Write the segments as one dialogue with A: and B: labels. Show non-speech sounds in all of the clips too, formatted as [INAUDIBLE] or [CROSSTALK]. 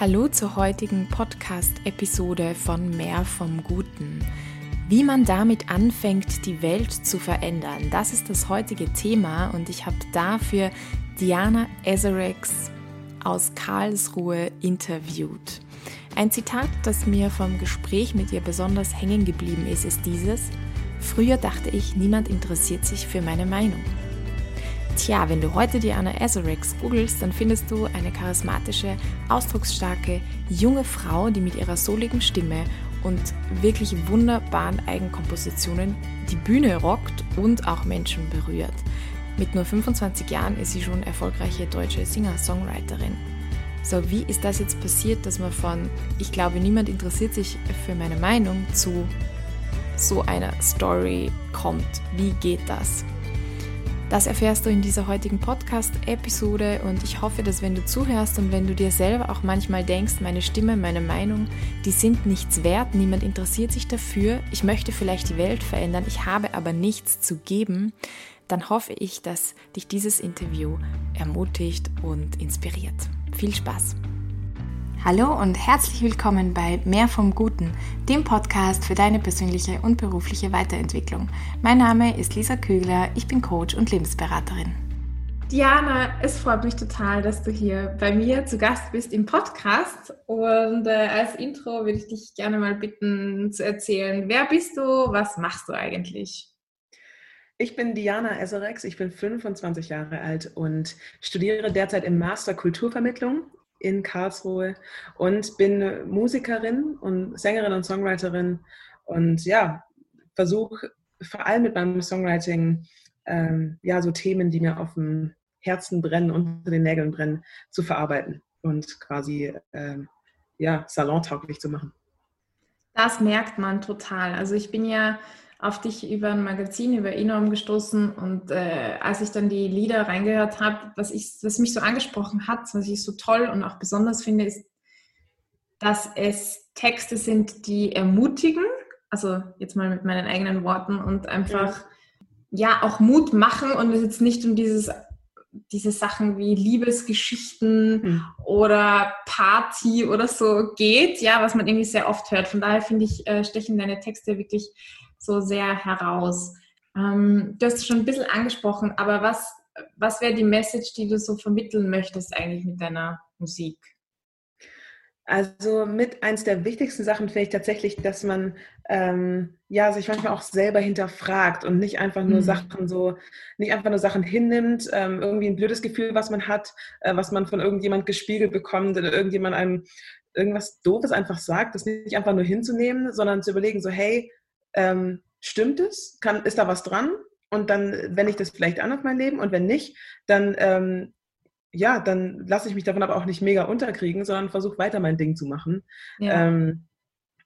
A: Hallo zur heutigen Podcast-Episode von Mehr vom Guten. Wie man damit anfängt, die Welt zu verändern, das ist das heutige Thema und ich habe dafür Diana Ezerex aus Karlsruhe interviewt. Ein Zitat, das mir vom Gespräch mit ihr besonders hängen geblieben ist, ist dieses, Früher dachte ich, niemand interessiert sich für meine Meinung. Tja, wenn du heute Diana Ezerex googelst, dann findest du eine charismatische, ausdrucksstarke, junge Frau, die mit ihrer soligen Stimme und wirklich wunderbaren Eigenkompositionen die Bühne rockt und auch Menschen berührt. Mit nur 25 Jahren ist sie schon erfolgreiche deutsche Singer-Songwriterin. So, wie ist das jetzt passiert, dass man von ich glaube, niemand interessiert sich für meine Meinung zu so einer Story kommt? Wie geht das? Das erfährst du in dieser heutigen Podcast-Episode und ich hoffe, dass wenn du zuhörst und wenn du dir selber auch manchmal denkst, meine Stimme, meine Meinung, die sind nichts wert, niemand interessiert sich dafür, ich möchte vielleicht die Welt verändern, ich habe aber nichts zu geben, dann hoffe ich, dass dich dieses Interview ermutigt und inspiriert. Viel Spaß! Hallo und herzlich willkommen bei Mehr vom Guten, dem Podcast für deine persönliche und berufliche Weiterentwicklung. Mein Name ist Lisa Kügler, ich bin Coach und Lebensberaterin. Diana, es freut mich total, dass du hier bei mir zu Gast bist im Podcast. Und äh, als Intro würde ich dich gerne mal bitten zu erzählen, wer bist du, was machst du eigentlich?
B: Ich bin Diana Eserex, ich bin 25 Jahre alt und studiere derzeit im Master Kulturvermittlung in Karlsruhe und bin Musikerin und Sängerin und Songwriterin und ja, versuche vor allem mit meinem Songwriting ähm, ja so Themen, die mir auf dem Herzen brennen, unter den Nägeln brennen, zu verarbeiten und quasi ähm, ja salontauglich zu machen.
A: Das merkt man total. Also ich bin ja auf dich über ein Magazin, über Enorm gestoßen und äh, als ich dann die Lieder reingehört habe, was, was mich so angesprochen hat, was ich so toll und auch besonders finde, ist, dass es Texte sind, die ermutigen, also jetzt mal mit meinen eigenen Worten und einfach ja, ja auch Mut machen und es jetzt nicht um dieses diese Sachen wie Liebesgeschichten hm. oder Party oder so geht, ja, was man irgendwie sehr oft hört. Von daher finde ich, äh, stechen deine Texte wirklich so sehr heraus. Ähm, du hast es schon ein bisschen angesprochen, aber was, was wäre die Message, die du so vermitteln möchtest eigentlich mit deiner Musik?
B: Also mit eins der wichtigsten Sachen finde ich tatsächlich, dass man ähm, ja sich manchmal auch selber hinterfragt und nicht einfach nur mhm. Sachen so, nicht einfach nur Sachen hinnimmt, ähm, irgendwie ein blödes Gefühl, was man hat, äh, was man von irgendjemand gespiegelt bekommt oder irgendjemand einem irgendwas Doofes einfach sagt, das nicht einfach nur hinzunehmen, sondern zu überlegen, so hey, ähm, stimmt es? Kann, ist da was dran? Und dann wende ich das vielleicht an auf mein Leben und wenn nicht, dann, ähm, ja, dann lasse ich mich davon aber auch nicht mega unterkriegen, sondern versuche weiter mein Ding zu machen. Ja. Ähm,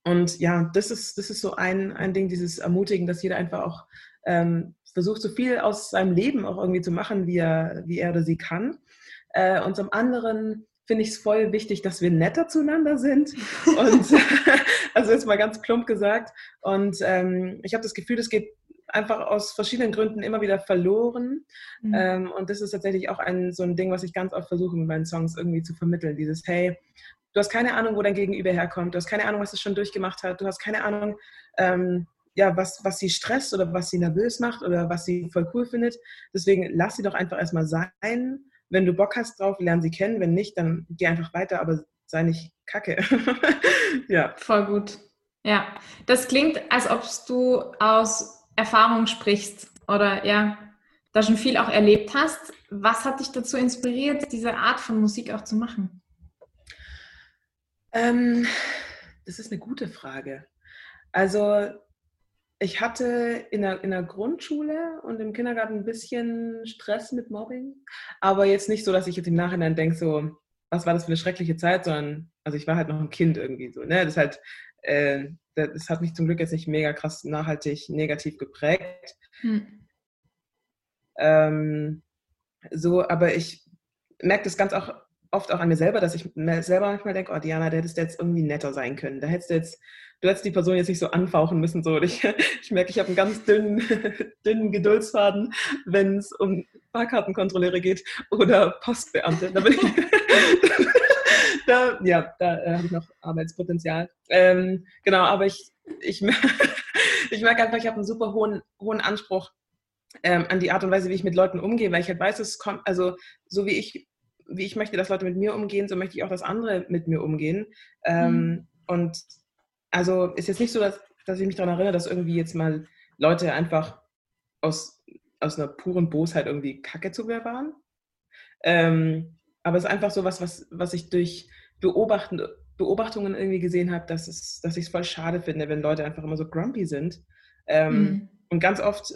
B: und ja, das ist, das ist so ein, ein Ding, dieses Ermutigen, dass jeder einfach auch ähm, versucht, so viel aus seinem Leben auch irgendwie zu machen, wie er, wie er oder sie kann. Äh, und zum anderen finde ich es voll wichtig, dass wir netter zueinander sind. Und [LAUGHS] [LAUGHS] also jetzt mal ganz plump gesagt. Und ähm, ich habe das Gefühl, das geht einfach aus verschiedenen Gründen immer wieder verloren. Mhm. Ähm, und das ist tatsächlich auch ein, so ein Ding, was ich ganz oft versuche mit meinen Songs irgendwie zu vermitteln. Dieses, hey, du hast keine Ahnung, wo dein Gegenüber herkommt, du hast keine Ahnung, was es schon durchgemacht hat, du hast keine Ahnung, ähm, ja, was, was sie stresst oder was sie nervös macht oder was sie voll cool findet. Deswegen lass sie doch einfach erstmal sein wenn du Bock hast drauf, lern sie kennen. Wenn nicht, dann geh einfach weiter, aber sei nicht kacke. [LAUGHS]
A: ja. Voll gut. Ja, das klingt, als ob du aus Erfahrung sprichst oder ja, da schon viel auch erlebt hast. Was hat dich dazu inspiriert, diese Art von Musik auch zu machen?
B: Ähm, das ist eine gute Frage. Also ich hatte in der, in der Grundschule und im Kindergarten ein bisschen Stress mit Mobbing, aber jetzt nicht so, dass ich jetzt im Nachhinein denke, so, was war das für eine schreckliche Zeit, sondern, also ich war halt noch ein Kind irgendwie so, ne? Das halt, äh, das hat mich zum Glück jetzt nicht mega krass nachhaltig negativ geprägt. Hm. Ähm, so, aber ich merke das ganz auch oft auch an mir selber, dass ich selber manchmal denke, oh Diana, da hättest du jetzt irgendwie netter sein können. Da hättest du jetzt, du hättest die Person jetzt nicht so anfauchen müssen. So. Ich, [LAUGHS] ich merke, ich habe einen ganz dünnen, [LAUGHS] dünnen Geduldsfaden, wenn es um Fahrkartenkontrolleure geht oder Postbeamte. Da bin ich, [LAUGHS] da, ja, da äh, habe ich noch Arbeitspotenzial. Ähm, genau, aber ich, ich, ich merke einfach, ich habe einen super hohen, hohen Anspruch ähm, an die Art und Weise, wie ich mit Leuten umgehe, weil ich halt weiß, es kommt, also so wie ich, wie ich möchte, dass Leute mit mir umgehen, so möchte ich auch, dass andere mit mir umgehen. Ähm, mhm. Und also ist jetzt nicht so, dass, dass ich mich daran erinnere, dass irgendwie jetzt mal Leute einfach aus, aus einer puren Bosheit irgendwie Kacke zu mir waren. Ähm, aber es ist einfach so was, was, was ich durch Beobachten, Beobachtungen irgendwie gesehen habe, dass, es, dass ich es voll schade finde, wenn Leute einfach immer so grumpy sind. Ähm, mhm. Und ganz oft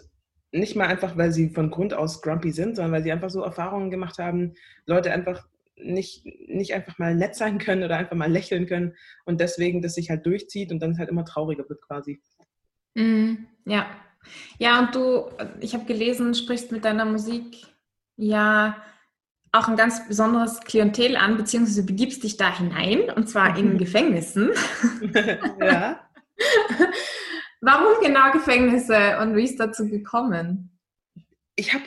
B: nicht mal einfach, weil sie von Grund aus grumpy sind, sondern weil sie einfach so Erfahrungen gemacht haben, Leute einfach nicht, nicht einfach mal nett sein können oder einfach mal lächeln können und deswegen das sich halt durchzieht und dann halt immer trauriger wird quasi.
A: Mm, ja. Ja, und du, ich habe gelesen, sprichst mit deiner Musik ja auch ein ganz besonderes Klientel an, beziehungsweise begibst dich da hinein, und zwar in [LAUGHS] Gefängnissen. ja. Warum genau Gefängnisse und wie ist dazu gekommen?
B: Ich habe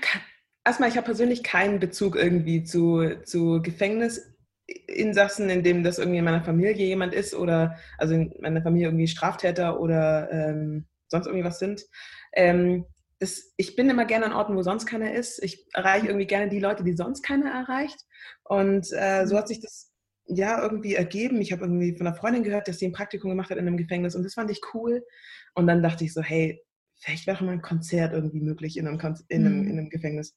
B: erstmal, ich habe persönlich keinen Bezug irgendwie zu, zu Gefängnisinsassen, in dem das irgendwie in meiner Familie jemand ist oder also in meiner Familie irgendwie Straftäter oder ähm, sonst irgendwie was sind. Ähm, das, ich bin immer gerne an Orten, wo sonst keiner ist. Ich erreiche irgendwie gerne die Leute, die sonst keiner erreicht. Und äh, so hat sich das ja irgendwie ergeben. Ich habe irgendwie von einer Freundin gehört, dass sie ein Praktikum gemacht hat in einem Gefängnis und das fand ich cool. Und dann dachte ich so, hey, vielleicht wäre mal ein Konzert irgendwie möglich in einem, in einem, mhm. in einem Gefängnis.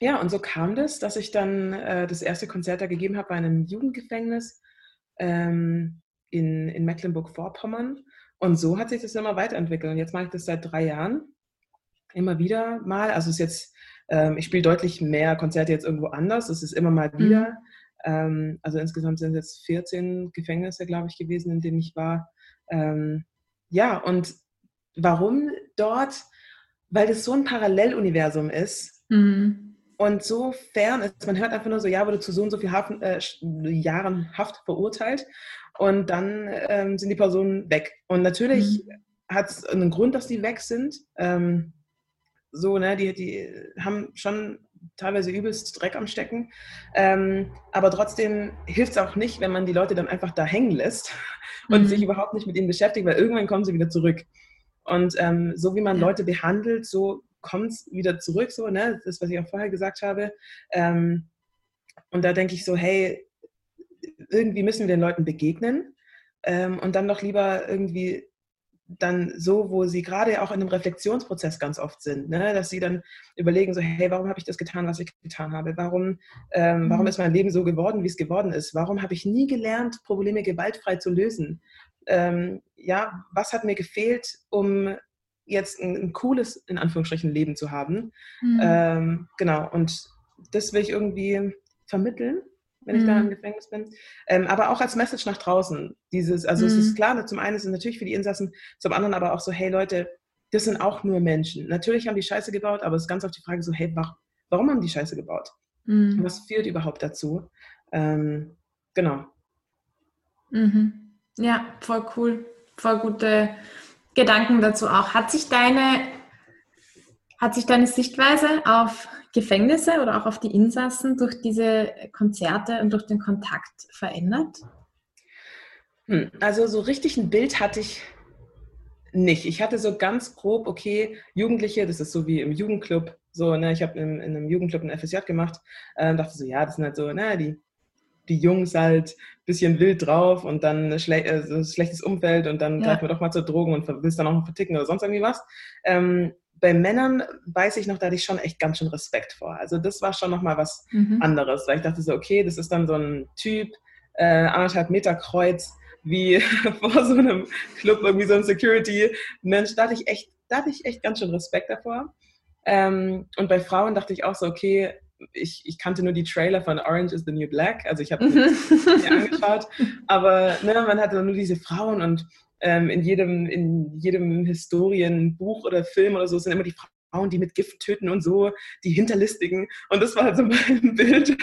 B: Ja, und so kam das, dass ich dann äh, das erste Konzert da gegeben habe bei einem Jugendgefängnis ähm, in, in Mecklenburg-Vorpommern. Und so hat sich das immer weiterentwickelt. Und jetzt mache ich das seit drei Jahren. Immer wieder mal. Also es ist jetzt, ähm, ich spiele deutlich mehr Konzerte jetzt irgendwo anders. Es ist immer mal mhm. wieder. Mhm. Ähm, also insgesamt sind es jetzt 14 Gefängnisse, glaube ich, gewesen, in denen ich war. Ähm, ja, und warum dort? Weil das so ein Paralleluniversum ist mhm. und so fern ist. Man hört einfach nur so, ja, wurde zu so und so viel Hafen, äh, Jahren Haft verurteilt und dann ähm, sind die Personen weg. Und natürlich mhm. hat es einen Grund, dass die weg sind. Ähm, so, ne, die, die haben schon teilweise übelst Dreck am Stecken. Ähm, aber trotzdem hilft es auch nicht, wenn man die Leute dann einfach da hängen lässt [LAUGHS] und mhm. sich überhaupt nicht mit ihnen beschäftigt, weil irgendwann kommen sie wieder zurück. Und ähm, so wie man Leute behandelt, so kommt es wieder zurück, so, ne? Das, was ich auch vorher gesagt habe. Ähm, und da denke ich so, hey, irgendwie müssen wir den Leuten begegnen ähm, und dann doch lieber irgendwie dann so, wo sie gerade auch in einem Reflexionsprozess ganz oft sind, ne? dass sie dann überlegen, so, hey, warum habe ich das getan, was ich getan habe? Warum, ähm, warum mhm. ist mein Leben so geworden, wie es geworden ist? Warum habe ich nie gelernt, Probleme gewaltfrei zu lösen? Ähm, ja, was hat mir gefehlt, um jetzt ein, ein cooles, in Anführungsstrichen, Leben zu haben? Mhm. Ähm, genau, und das will ich irgendwie vermitteln wenn ich da im mhm. Gefängnis bin. Ähm, aber auch als Message nach draußen. Dieses, also mhm. es ist mhm. klar, zum einen ist es natürlich für die Insassen, zum anderen aber auch so, hey Leute, das sind auch nur Menschen. Natürlich haben die Scheiße gebaut, aber es ist ganz oft die Frage so, hey, warum haben die Scheiße gebaut? Mhm. Was führt überhaupt dazu? Ähm, genau.
A: Mhm. Ja, voll cool. Voll gute Gedanken dazu auch. Hat sich deine, hat sich deine Sichtweise auf Gefängnisse oder auch auf die Insassen durch diese Konzerte und durch den Kontakt verändert?
B: Hm, also so richtig ein Bild hatte ich nicht. Ich hatte so ganz grob, okay, Jugendliche, das ist so wie im Jugendclub, so, ne, ich habe in, in, einem Jugendclub ein FSJ gemacht, äh, dachte so, ja, das sind halt so, ne, die, die Jungs halt ein bisschen wild drauf und dann schle äh, so schlechtes Umfeld und dann ja. greifen wir doch mal zur Drogen und willst dann auch noch verticken oder sonst irgendwie was. Ähm, bei Männern weiß ich noch, da hatte ich schon echt ganz schön Respekt vor. Also das war schon nochmal was mhm. anderes, weil ich dachte so, okay, das ist dann so ein Typ, äh, anderthalb Meter Kreuz, wie [LAUGHS] vor so einem Club, irgendwie so ein Security-Mensch, da hatte ich echt, da hatte ich echt ganz schön Respekt davor. Ähm, und bei Frauen dachte ich auch so, okay, ich, ich kannte nur die Trailer von Orange is the New Black, also ich habe mir angeschaut, aber ne, man hatte nur diese Frauen und ähm, in, jedem, in jedem Historienbuch oder Film oder so sind immer die Frauen, die mit Gift töten und so, die Hinterlistigen. Und das war halt so mein Bild.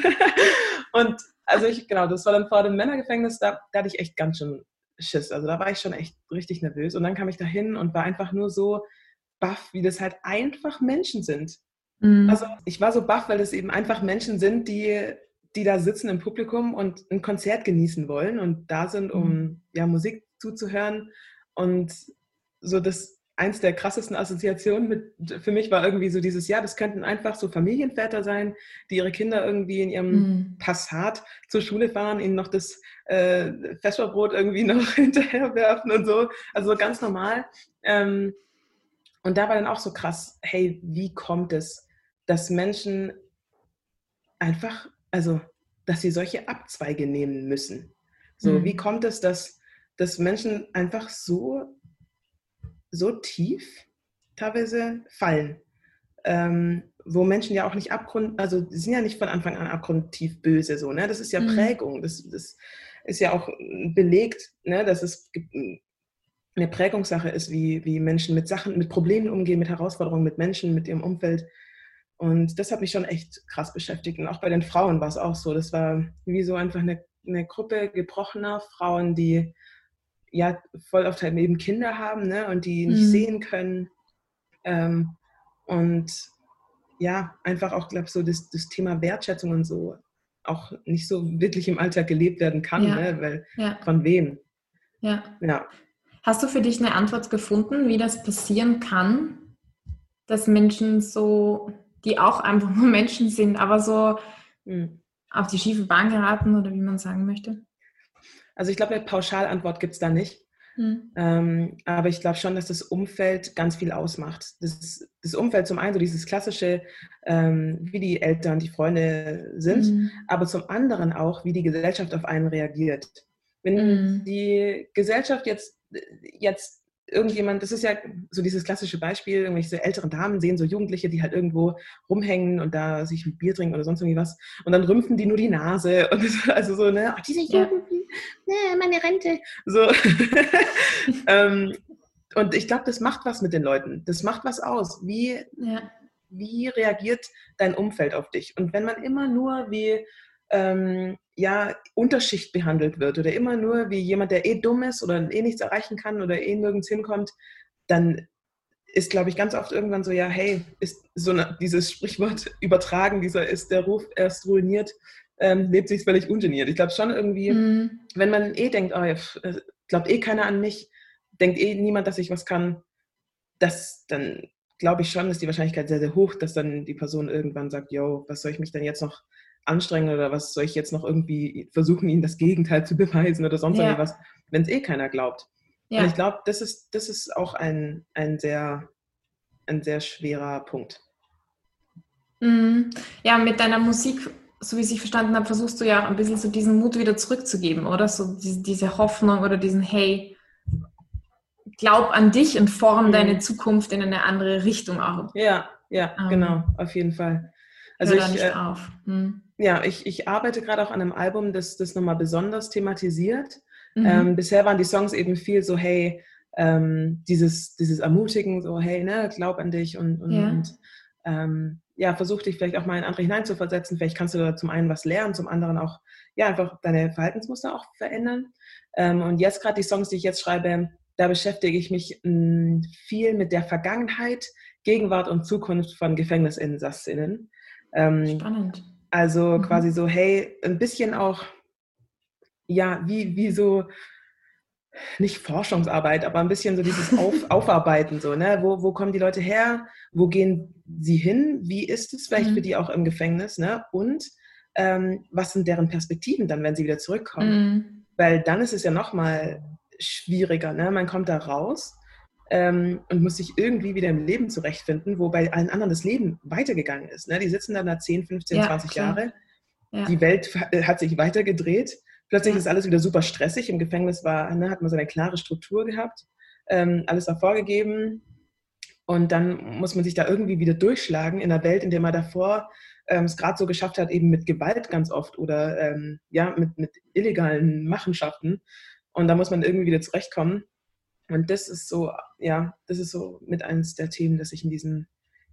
B: und also ich, genau, das war dann vor dem Männergefängnis, da, da hatte ich echt ganz schön Schiss. Also da war ich schon echt richtig nervös. Und dann kam ich da hin und war einfach nur so baff, wie das halt einfach Menschen sind. Mhm. Also ich war so baff, weil es eben einfach Menschen sind, die, die da sitzen im Publikum und ein Konzert genießen wollen und da sind, um mhm. ja, Musik zuzuhören. Und so das eins der krassesten Assoziationen mit, für mich war irgendwie so dieses, ja, das könnten einfach so Familienväter sein, die ihre Kinder irgendwie in ihrem mhm. Passat zur Schule fahren, ihnen noch das äh, Vesperbrot irgendwie [LAUGHS] noch hinterherwerfen und so. Also ganz normal. Ähm, und da war dann auch so krass, hey, wie kommt es, dass Menschen einfach, also, dass sie solche Abzweige nehmen müssen? So, mhm. wie kommt es, dass, dass Menschen einfach so so tief teilweise fallen, ähm, wo Menschen ja auch nicht abgrund, also sind ja nicht von Anfang an abgrundtief böse so, ne? Das ist ja mhm. Prägung, das, das ist ja auch belegt, ne, dass es eine Prägungssache ist, wie, wie Menschen mit Sachen, mit Problemen umgehen, mit Herausforderungen, mit Menschen, mit ihrem Umfeld. Und das hat mich schon echt krass beschäftigt. Und auch bei den Frauen war es auch so. Das war wie so einfach eine, eine Gruppe gebrochener Frauen, die ja voll oft halt eben Kinder haben ne, und die nicht mhm. sehen können. Ähm, und ja, einfach auch, glaube ich, so das, das Thema Wertschätzung und so auch nicht so wirklich im Alltag gelebt werden kann, ja. ne, weil ja. von wem?
A: Ja. ja. Hast du für dich eine Antwort gefunden, wie das passieren kann, dass Menschen so, die auch einfach nur [LAUGHS] Menschen sind, aber so mhm. auf die schiefe Bahn geraten oder wie man sagen möchte?
B: Also ich glaube, eine Pauschalantwort gibt es da nicht. Mhm. Ähm, aber ich glaube schon, dass das Umfeld ganz viel ausmacht. Das, das Umfeld zum einen so dieses klassische, ähm, wie die Eltern, die Freunde sind, mhm. aber zum anderen auch, wie die Gesellschaft auf einen reagiert. Wenn mhm. die Gesellschaft jetzt, jetzt irgendjemand, das ist ja so dieses klassische Beispiel, irgendwelche älteren Damen sehen so Jugendliche, die halt irgendwo rumhängen und da sich ein Bier trinken oder sonst irgendwie was und dann rümpfen die nur die Nase [LAUGHS] und also so, ne, ach, diese Jugendlichen, ne, meine Rente, so. [LAUGHS] ähm, und ich glaube, das macht was mit den Leuten. Das macht was aus. Wie, ja. wie reagiert dein Umfeld auf dich? Und wenn man immer nur wie ähm, ja, Unterschicht behandelt wird oder immer nur wie jemand, der eh dumm ist oder eh nichts erreichen kann oder eh nirgends hinkommt, dann ist, glaube ich, ganz oft irgendwann so, ja, hey, ist so eine, dieses Sprichwort [LAUGHS] übertragen, dieser ist der Ruf erst ruiniert, ähm, lebt sich völlig ungeniert. Ich glaube schon irgendwie, mhm. wenn man eh denkt, oh, ja, äh, glaubt eh keiner an mich, denkt eh niemand, dass ich was kann, das, dann glaube ich schon, ist die Wahrscheinlichkeit sehr, sehr hoch, dass dann die Person irgendwann sagt, yo, was soll ich mich denn jetzt noch anstrengen oder was soll ich jetzt noch irgendwie versuchen, ihnen das Gegenteil zu beweisen oder sonst ja. irgendwas, wenn es eh keiner glaubt. Ja. Und ich glaube, das ist, das ist auch ein, ein, sehr, ein sehr schwerer Punkt.
A: Mhm. Ja, mit deiner Musik, so wie ich es verstanden habe, versuchst du ja auch ein bisschen so diesen Mut wieder zurückzugeben, oder? So diese, diese Hoffnung oder diesen Hey, glaub an dich und form mhm. deine Zukunft in eine andere Richtung auch.
B: Ja, ja, ähm, genau, auf jeden Fall.
A: Also ich, äh, auf. Hm
B: ja, ich, ich arbeite gerade auch an einem Album, das das nochmal besonders thematisiert. Mhm. Ähm, bisher waren die Songs eben viel so, hey, ähm, dieses, dieses Ermutigen, so, hey, ne, glaub an dich und, und, ja. und ähm, ja, versuch dich vielleicht auch mal in andere hineinzuversetzen. Vielleicht kannst du da zum einen was lernen, zum anderen auch, ja, einfach deine Verhaltensmuster auch verändern. Ähm, und jetzt gerade die Songs, die ich jetzt schreibe, da beschäftige ich mich mh, hm, viel mit der Vergangenheit, Gegenwart und Zukunft von Gefängnisinsassinnen.
A: Ähm, Spannend.
B: Also mhm. quasi so, hey, ein bisschen auch, ja, wie, wie so, nicht Forschungsarbeit, aber ein bisschen so dieses Auf, [LAUGHS] Aufarbeiten, so, ne? Wo, wo kommen die Leute her? Wo gehen sie hin? Wie ist es vielleicht mhm. für die auch im Gefängnis, ne? Und ähm, was sind deren Perspektiven dann, wenn sie wieder zurückkommen? Mhm. Weil dann ist es ja nochmal schwieriger, ne? Man kommt da raus ähm, und muss sich irgendwie wieder im Leben zurechtfinden, wo bei allen anderen das Leben weitergegangen ist. Ne? Die sitzen dann da 10, 15, ja, 20 klar. Jahre. Ja. Die Welt äh, hat sich weitergedreht. Plötzlich ja. ist alles wieder super stressig. Im Gefängnis war, ne, hat man so eine klare Struktur gehabt. Ähm, alles war vorgegeben. Und dann muss man sich da irgendwie wieder durchschlagen in einer Welt, in der man davor ähm, es gerade so geschafft hat, eben mit Gewalt ganz oft oder ähm, ja, mit, mit illegalen Machenschaften. Und da muss man irgendwie wieder zurechtkommen. Und das ist so, ja, das ist so mit eines der Themen, das ich in diesem,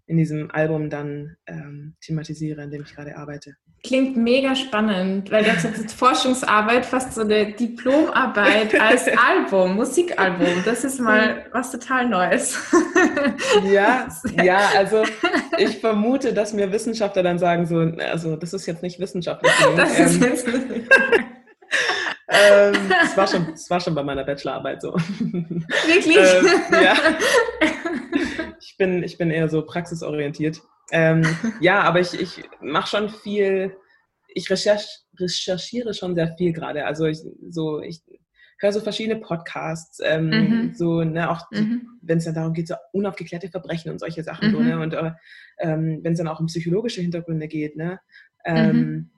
B: in diesem Album dann ähm, thematisiere, an dem ich gerade arbeite.
A: Klingt mega spannend, weil das ist Forschungsarbeit, fast so eine Diplomarbeit als [LAUGHS] Album, Musikalbum. Das ist mal was total Neues.
B: Ja, [LAUGHS] ja, also ich vermute, dass mir Wissenschaftler dann sagen so, also das ist jetzt nicht wissenschaftlich. Das ähm, ist jetzt ähm, das, war schon, das war schon bei meiner Bachelorarbeit so. [LAUGHS]
A: Wirklich? ähm, ja. [LAUGHS]
B: Ich bin, ich bin eher so praxisorientiert. Ähm, ja, aber ich, ich mache schon viel, ich recherch, recherchiere schon sehr viel gerade. Also ich, so, ich höre so verschiedene Podcasts, ähm, mhm. so, ne, auch mhm. wenn es dann darum geht, so unaufgeklärte Verbrechen und solche Sachen, mhm. so, ne, und äh, ähm, wenn es dann auch um psychologische Hintergründe geht, ne, ähm, mhm.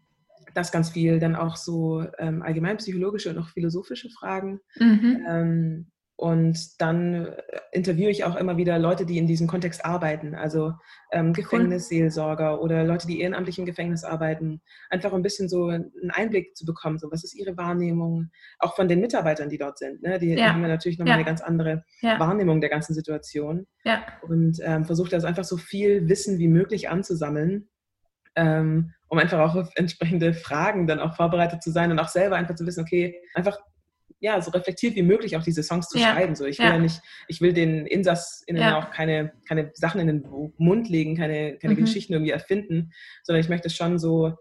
B: Das ganz viel, dann auch so ähm, allgemein psychologische und auch philosophische Fragen. Mhm. Ähm, und dann äh, interviewe ich auch immer wieder Leute, die in diesem Kontext arbeiten, also ähm, Gefängnisseelsorger oder Leute, die ehrenamtlich im Gefängnis arbeiten, einfach ein bisschen so einen Einblick zu bekommen, so was ist ihre Wahrnehmung, auch von den Mitarbeitern, die dort sind. Ne? Die, ja. haben ja natürlich nochmal ja. eine ganz andere ja. Wahrnehmung der ganzen Situation. Und ähm, versuche das einfach so viel Wissen wie möglich anzusammeln, ähm, um einfach auch auf entsprechende Fragen dann auch vorbereitet zu sein und auch selber einfach zu wissen, okay, einfach ja, so reflektiert wie möglich auch diese Songs zu ja. schreiben. So, ich will ja. ja. nicht, ich will den InsassInnen ja. auch keine, keine Sachen in den Mund legen, keine, keine mhm. Geschichten irgendwie erfinden, sondern ich möchte schon so,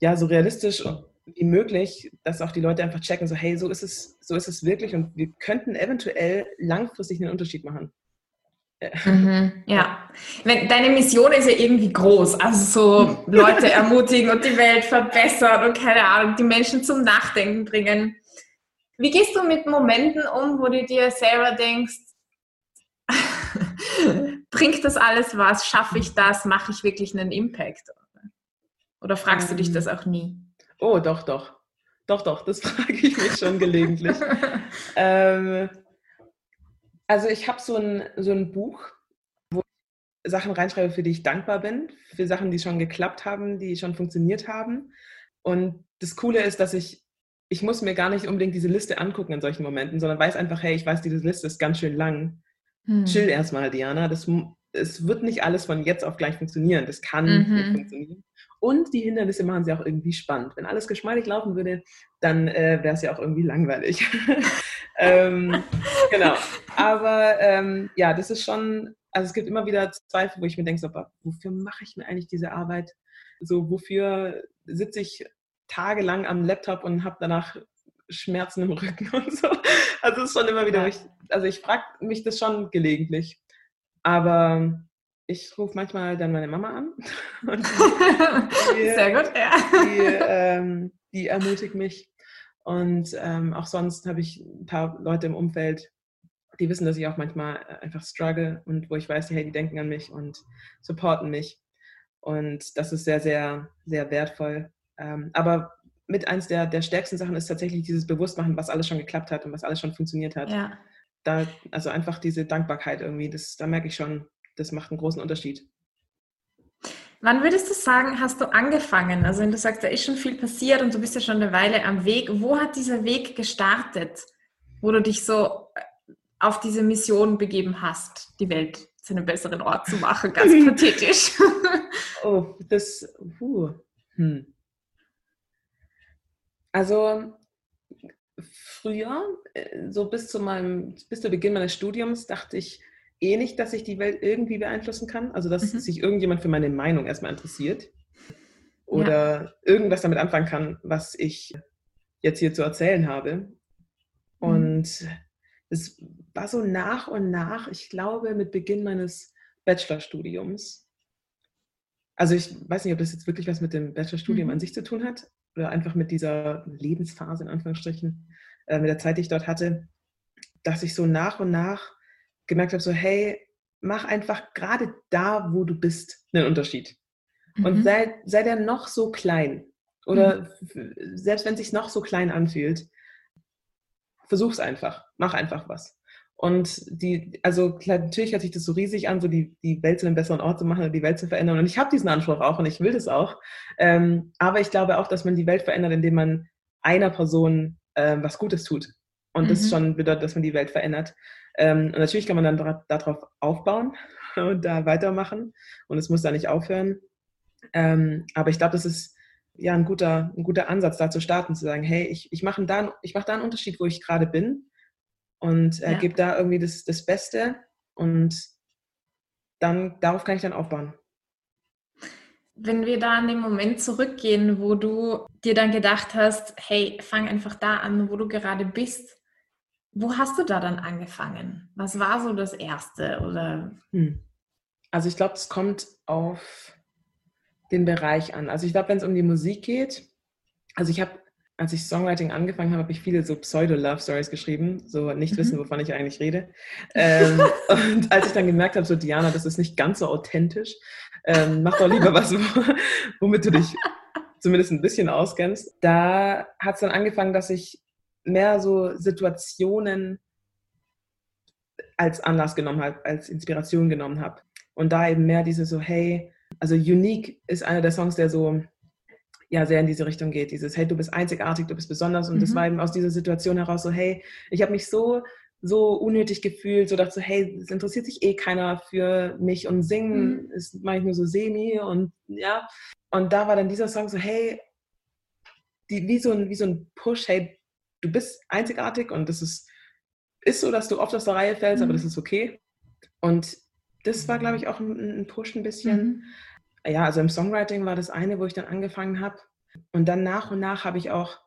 B: ja, so realistisch wie möglich, dass auch die Leute einfach checken, so, hey, so ist es, so ist es wirklich und wir könnten eventuell langfristig einen Unterschied machen.
A: Mhm, ja, Wenn, deine Mission ist ja irgendwie groß, also so [LAUGHS] Leute ermutigen und die Welt verbessern und keine Ahnung, die Menschen zum Nachdenken bringen. Wie gehst du mit Momenten um, wo du dir selber denkst, [LAUGHS] bringt das alles was? Schaffe ich das? Mache ich wirklich einen Impact? Oder fragst du dich das auch nie?
B: Oh, doch, doch. Doch, doch, das [LAUGHS] frage ich mich schon gelegentlich. ähm, also ich habe so ein, so ein Buch, wo ich Sachen reinschreibe, für die ich dankbar bin, für Sachen, die schon geklappt haben, die schon funktioniert haben. Und das Coole ist, dass ich ich muss mir gar nicht unbedingt diese Liste angucken in solchen Momenten, sondern weiß einfach, hey, ich weiß, diese Liste ist ganz schön lang. Hm. Chill erstmal, Diana. Das, es wird nicht alles von jetzt auf gleich funktionieren. Das kann mhm. nicht funktionieren. Und die Hindernisse machen sie auch irgendwie spannend. Wenn alles geschmeidig laufen würde, dann äh, wäre es ja auch irgendwie langweilig. [LAUGHS] ähm, genau. Aber ähm, ja, das ist schon, also es gibt immer wieder Zweifel, wo ich mir denke, so, wofür mache ich mir eigentlich diese Arbeit? So, wofür sitze ich tagelang am Laptop und habe danach Schmerzen im Rücken [LAUGHS] und so. Also es ist schon immer wieder, ich, also ich frage mich das schon gelegentlich. Aber ich rufe manchmal dann meine Mama an. [LAUGHS]
A: Die, [LAUGHS] Sehr gut, ja.
B: Die, ähm, die ermutigt mich. Und ähm, auch sonst habe ich ein paar Leute im Umfeld, die wissen, dass ich auch manchmal einfach struggle und wo ich weiß, hey, die denken an mich und supporten mich. Und das ist sehr, sehr, sehr wertvoll. Ähm, aber mit eins der, der stärksten Sachen ist tatsächlich dieses Bewusstmachen, was alles schon geklappt hat und was alles schon funktioniert hat. Ja. Da, also einfach diese Dankbarkeit irgendwie, das, da merke ich schon, das macht einen großen Unterschied.
A: Wann würdest du sagen, hast du angefangen? Also wenn du sagst, da ist schon viel passiert und du bist ja schon eine Weile am Weg, wo hat dieser Weg gestartet, wo du dich so äh, auf diese Mission begeben hast, die Welt zu einem besseren Ort zu machen, ganz [LAUGHS] pathetisch? [LAUGHS]
B: oh, das, uh, hm. Also früher, äh, so bis zu meinem, bis zu Beginn meines Studiums, dachte ich eh nicht, dass ich die Welt irgendwie beeinflussen kann. Also dass mhm. sich irgendjemand für meine Meinung erstmal interessiert oder ja. irgendwas damit anfangen kann, was ich jetzt hier zu erzählen habe. Mhm. Und es war so nach und nach, ich glaube, mit Beginn meines Bachelorstudiums. Also ich weiß nicht, ob das jetzt wirklich was mit dem Bachelorstudium mhm. an sich zu tun hat, oder einfach mit dieser Lebensphase in Anführungsstrichen, äh, mit der Zeit, die ich dort hatte, dass ich so nach und nach gemerkt habe, so hey, mach einfach gerade da, wo du bist, einen Unterschied. Mhm. Und sei, sei der noch so klein oder mhm. selbst wenn es sich noch so klein anfühlt, versuch's einfach, mach einfach was. Und die, also klar, natürlich hört sich das so riesig an, so die, die Welt zu einem besseren Ort zu machen oder die Welt zu verändern. Und ich habe diesen Anspruch auch und ich will das auch. Ähm, aber ich glaube auch, dass man die Welt verändert, indem man einer Person äh, was Gutes tut. Und mhm. das schon bedeutet, dass man die Welt verändert. Ähm, und natürlich kann man dann darauf aufbauen [LAUGHS] und da weitermachen und es muss da nicht aufhören. Ähm, aber ich glaube, das ist ja ein guter, ein guter Ansatz, da zu starten, zu sagen, hey, ich, ich mache da, mach da einen Unterschied, wo ich gerade bin und äh, ja. gebe da irgendwie das, das Beste und dann darauf kann ich dann aufbauen.
A: Wenn wir da an den Moment zurückgehen, wo du dir dann gedacht hast, hey, fang einfach da an, wo du gerade bist, wo hast du da dann angefangen? Was war so das Erste? Oder? Hm.
B: Also ich glaube, es kommt auf den Bereich an. Also ich glaube, wenn es um die Musik geht, also ich habe, als ich Songwriting angefangen habe, habe ich viele so Pseudo-Love-Stories geschrieben, so nicht mhm. wissen, wovon ich eigentlich rede. ähm, [LAUGHS] und als ich dann gemerkt habe, so Diana, das ist nicht ganz so authentisch, ähm, mach doch lieber was, womit du dich zumindest ein bisschen auskennst. Da hat es dann angefangen, dass ich mehr so Situationen als Anlass genommen habe, als Inspiration genommen habe. Und da eben mehr diese so, hey, also Unique ist einer der Songs, der so ja sehr in diese Richtung geht. Dieses, hey, du bist einzigartig, du bist besonders. Und mhm. das war eben aus dieser Situation heraus so, hey, ich habe mich so so unnötig gefühlt, so dachte so, hey, es interessiert sich eh keiner für mich und singen mhm. ist nur so semi und ja. Und da war dann dieser Song so, hey, die, wie, so ein, wie so ein Push, hey, du bist einzigartig und das ist, ist so, dass du oft aus der Reihe fällst, mhm. aber das ist okay. Und das war, glaube ich, auch ein, ein Push ein bisschen. Mhm. Ja, also im Songwriting war das eine, wo ich dann angefangen habe. Und dann nach und nach habe ich auch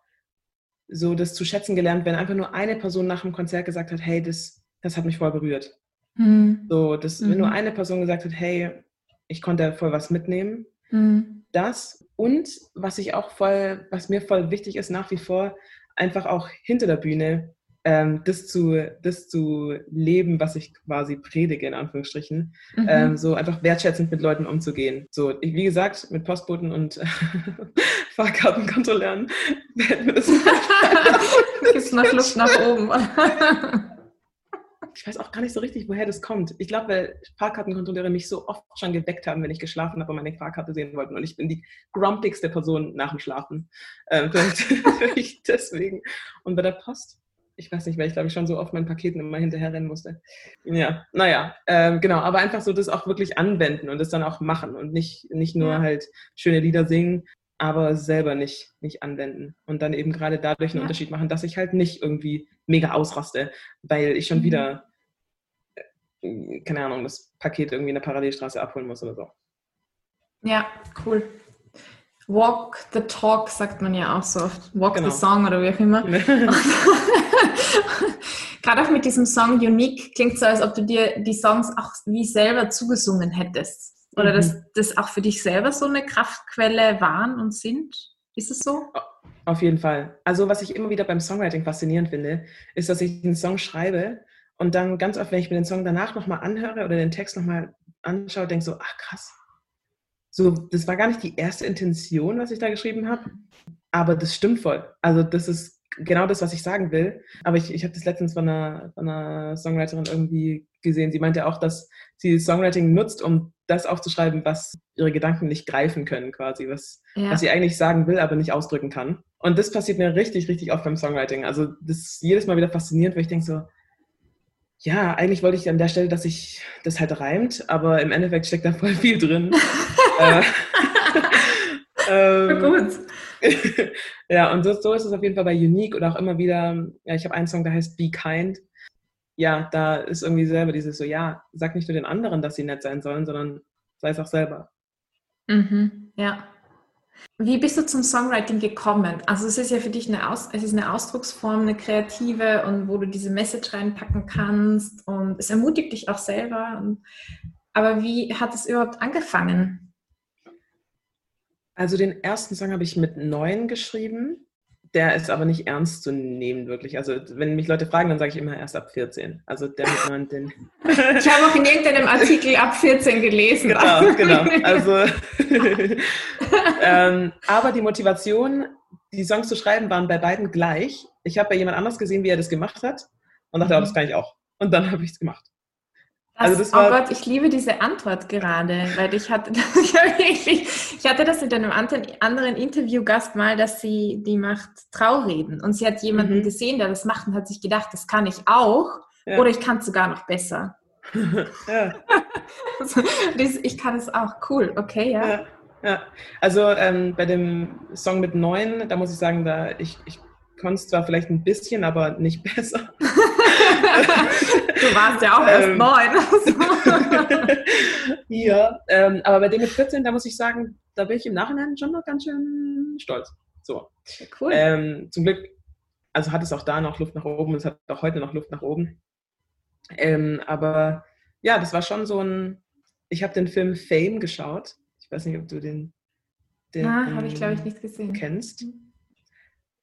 B: so das zu schätzen gelernt, wenn einfach nur eine Person nach dem Konzert gesagt hat, hey, das, das hat mich voll berührt. Mhm. So, das, wenn nur mhm. eine Person gesagt hat, hey, ich konnte voll was mitnehmen. Mhm. Das und was ich auch voll, was mir voll wichtig ist nach wie vor, einfach auch hinter der Bühne ähm, das, zu, das zu leben, was ich quasi predige, in Anführungsstrichen. Mhm. Ähm, so einfach wertschätzend mit Leuten umzugehen. So, ich, wie gesagt, mit Postboten und [LAUGHS] Fahrkartenkontrolleuren [LAUGHS] werden wir das [LAUGHS]
A: Gibt's noch Luft nach oben.
B: ich weiß auch gar nicht so richtig, woher das kommt. Ich glaube, weil Fahrkartenkontrolleure mich so oft schon geweckt haben, wenn ich geschlafen habe und meine Fahrkarte sehen wollten. Und ich bin die grumpigste Person nach dem Schlafen. Ähm, vielleicht deswegen. Und bei der Post ich weiß nicht, weil ich glaube ich schon so oft meinen Paketen immer hinterherrennen musste. Ja, naja, äh, genau, aber einfach so das auch wirklich anwenden und das dann auch machen und nicht, nicht nur ja. halt schöne Lieder singen, aber selber nicht, nicht anwenden und dann eben gerade dadurch einen ja. Unterschied machen, dass ich halt nicht irgendwie mega ausraste, weil ich schon mhm. wieder, äh, keine Ahnung, das Paket irgendwie in der Parallelstraße abholen muss oder so.
A: Ja, cool. Walk the Talk sagt man ja auch so oft. Walk genau. the Song oder wie auch immer. [LAUGHS] [LAUGHS] [LAUGHS] Gerade auch mit diesem Song Unique klingt so, als ob du dir die Songs auch wie selber zugesungen hättest. Oder mhm. dass das auch für dich selber so eine Kraftquelle waren und sind. Ist es so?
B: Auf jeden Fall. Also was ich immer wieder beim Songwriting faszinierend finde, ist, dass ich einen Song schreibe und dann ganz oft, wenn ich mir den Song danach nochmal anhöre oder den Text nochmal anschaue, denke so, ach krass, so, das war gar nicht die erste Intention, was ich da geschrieben habe, aber das stimmt voll. Also das ist genau das, was ich sagen will. Aber ich, ich habe das letztens von einer, von einer Songwriterin irgendwie gesehen. Sie meinte auch, dass sie Songwriting nutzt, um das aufzuschreiben, was ihre Gedanken nicht greifen können, quasi, was, ja. was sie eigentlich sagen will, aber nicht ausdrücken kann. Und das passiert mir richtig, richtig oft beim Songwriting. Also das ist jedes Mal wieder faszinierend, weil ich denke so, ja, eigentlich wollte ich an der Stelle, dass sich das halt reimt, aber im Endeffekt steckt da voll viel drin. [LAUGHS] äh, [LAUGHS] ähm, Gut. [LAUGHS] ja, und so, so, ist es auf jeden Fall bei Unique oder auch immer wieder, ja, ich habe einen Song, der heißt Be Kind. Ja, da ist irgendwie selber dieses so, ja, sag nicht nur den anderen, dass sie nett sein sollen, sondern sei es auch selber.
A: Mhm, ja. Wie bist du zum Songwriting gekommen? Also es ist ja für dich eine, Aus es ist eine Ausdrucksform, eine kreative und wo du diese Message reinpacken kannst und es ermutigt dich auch selber. Aber wie hat es überhaupt angefangen?
B: Also den ersten Song habe ich mit neun geschrieben der ist aber nicht ernst zu nehmen, wirklich. Also, wenn mich Leute fragen, dann sage ich immer erst ab 14. Also, der mit 9, den. [LAUGHS]
A: Ich habe auch in irgendeinem Artikel ab 14 gelesen.
B: Genau, genau. Also, [LAUGHS] ähm, aber die Motivation, die Songs zu schreiben, waren bei beiden gleich. Ich habe bei jemand anders gesehen, wie er das gemacht hat und dachte, mhm. oh, das kann ich auch. Und dann [LAUGHS] habe ich es gemacht.
A: Also das, oh Gott, ich liebe diese Antwort gerade, weil ich hatte, [LAUGHS] ich hatte das mit einem anderen Interviewgast mal, dass sie, die macht Traureden und sie hat jemanden mhm. gesehen, der das macht und hat sich gedacht, das kann ich auch Ja. Oder ich kann es sogar noch besser. [LAUGHS] ja. [LAUGHS] also, ich kann es auch. Cool, okay, ja.
B: ja. Ja, also ähm, bei dem Song mit neun, da muss ich sagen, da ich, ich konnte es zwar vielleicht ein bisschen, aber nicht [LAUGHS] besser. du
A: warst ja auch erst ähm, neun. [LAUGHS]
B: ja, ähm, aber bei dem mit 14, da muss ich sagen, da bin ich im Nachhinein schon noch ganz schön stolz. So. cool. Ähm, zum Glück, also hat es auch da noch Luft nach oben, es hat auch heute noch Luft nach oben. Ähm, aber ja, das war schon so ein, ich habe den Film Fame geschaut ich weiß nicht, ob du den,
A: den ah, habe ich glaube ich nicht gesehen.
B: Kennst.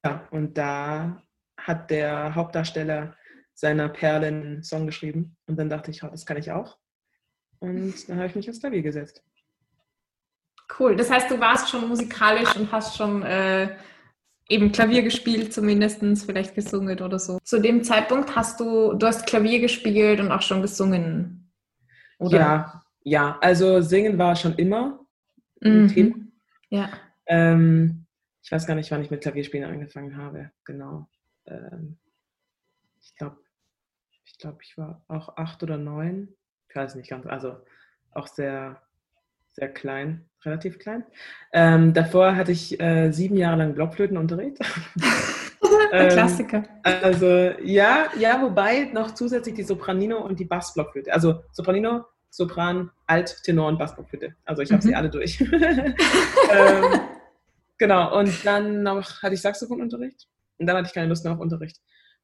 B: Ja, und da hat der Hauptdarsteller seiner Perle einen Song geschrieben. Und dann dachte ich, oh, das kann ich auch. Und dann habe ich mich aufs Klavier gesetzt.
A: Cool. Das heißt, du warst schon musikalisch und hast schon äh, eben Klavier gespielt, zumindest vielleicht gesungen oder so. Zu dem Zeitpunkt hast du, du hast Klavier gespielt und auch schon gesungen,
B: oder? Ja, ja. Also singen war schon immer mhm. Themen.
A: Ja.
B: Ähm, ich weiß gar nicht, wann ich mit Klavierspielen angefangen habe. Genau. Ähm, ich glaube, ich glaube, ich war auch acht oder neun. Ich weiß nicht ganz. Also auch sehr, sehr klein, relativ klein. Ähm, davor hatte ich äh, sieben Jahre lang Blockflötenunterricht. [LAUGHS]
A: ähm, Klassiker.
B: Also ja, ja, wobei noch zusätzlich die Sopranino und die Bassblockflöte. Also Sopranino Sopran, Alt, Tenor und Bassblockflöte. Also ich habe mhm. sie alle durch. [LAUGHS] ähm, genau, und dann noch hatte ich Saxophonunterricht und dann hatte ich keine Lust mehr auf Unterricht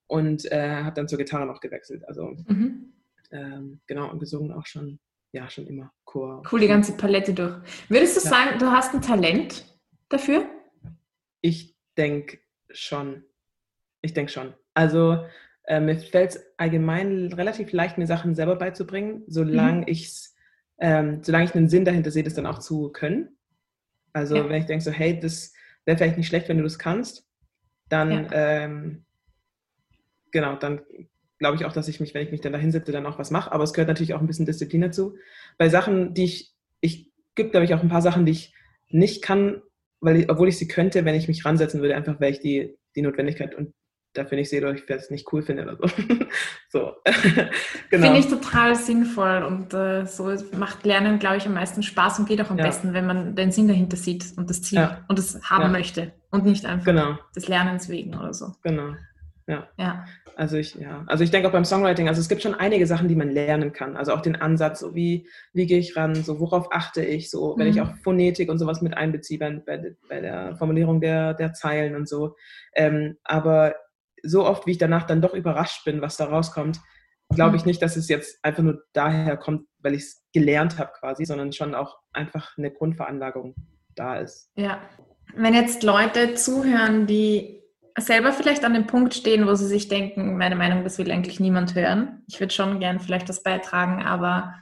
B: und äh, habe dann zur Gitarre noch gewechselt. Also mhm. ähm, genau, und gesungen auch schon, ja, schon immer Chor.
A: Cool, die ganze Palette durch. Würdest du ja. sagen, du hast ein Talent dafür?
B: Ich denke schon. Ich denke schon. Also äh, mir fällt es allgemein relativ leicht, mir Sachen selber beizubringen, solange mhm. ich ähm, solange ich einen Sinn dahinter sehe, das dann auch zu können. Also ja. wenn ich denke so, hey, das wäre vielleicht nicht schlecht, wenn du das kannst, dann ja. ähm, genau, dann glaube ich auch, dass ich mich, wenn ich mich dann da hinsetze, dann auch was mache. Aber es gehört natürlich auch ein bisschen Disziplin dazu. Bei Sachen, die ich, ich gibt, glaube ich, auch ein paar Sachen, die ich nicht kann, weil ich, obwohl ich sie könnte, wenn ich mich ransetzen würde, einfach weil ich die, die Notwendigkeit und dafür nicht sehe oder ich es nicht cool finde oder so. [LAUGHS] so. [LAUGHS]
A: genau. Finde ich total sinnvoll und äh, so macht Lernen, glaube ich, am meisten Spaß und geht auch am ja. besten, wenn man den Sinn dahinter sieht und das Ziel ja. und das haben ja. möchte und nicht einfach genau. des Lernens wegen oder so.
B: Genau. Ja. ja. Also ich, ja, also ich denke auch beim Songwriting, also es gibt schon einige Sachen, die man lernen kann. Also auch den Ansatz, so wie, wie gehe ich ran, so worauf achte ich, so wenn mhm. ich auch Phonetik und sowas mit einbeziehe bei, bei, bei der Formulierung der, der Zeilen und so. Ähm, aber so oft, wie ich danach dann doch überrascht bin, was da rauskommt, glaube ich mhm. nicht, dass es jetzt einfach nur daher kommt, weil ich es gelernt habe quasi, sondern schon auch einfach eine Grundveranlagung da ist.
A: Ja. Wenn jetzt Leute zuhören, die selber vielleicht an dem Punkt stehen, wo sie sich denken, meine Meinung, das will eigentlich niemand hören. Ich würde schon gern vielleicht das beitragen, aber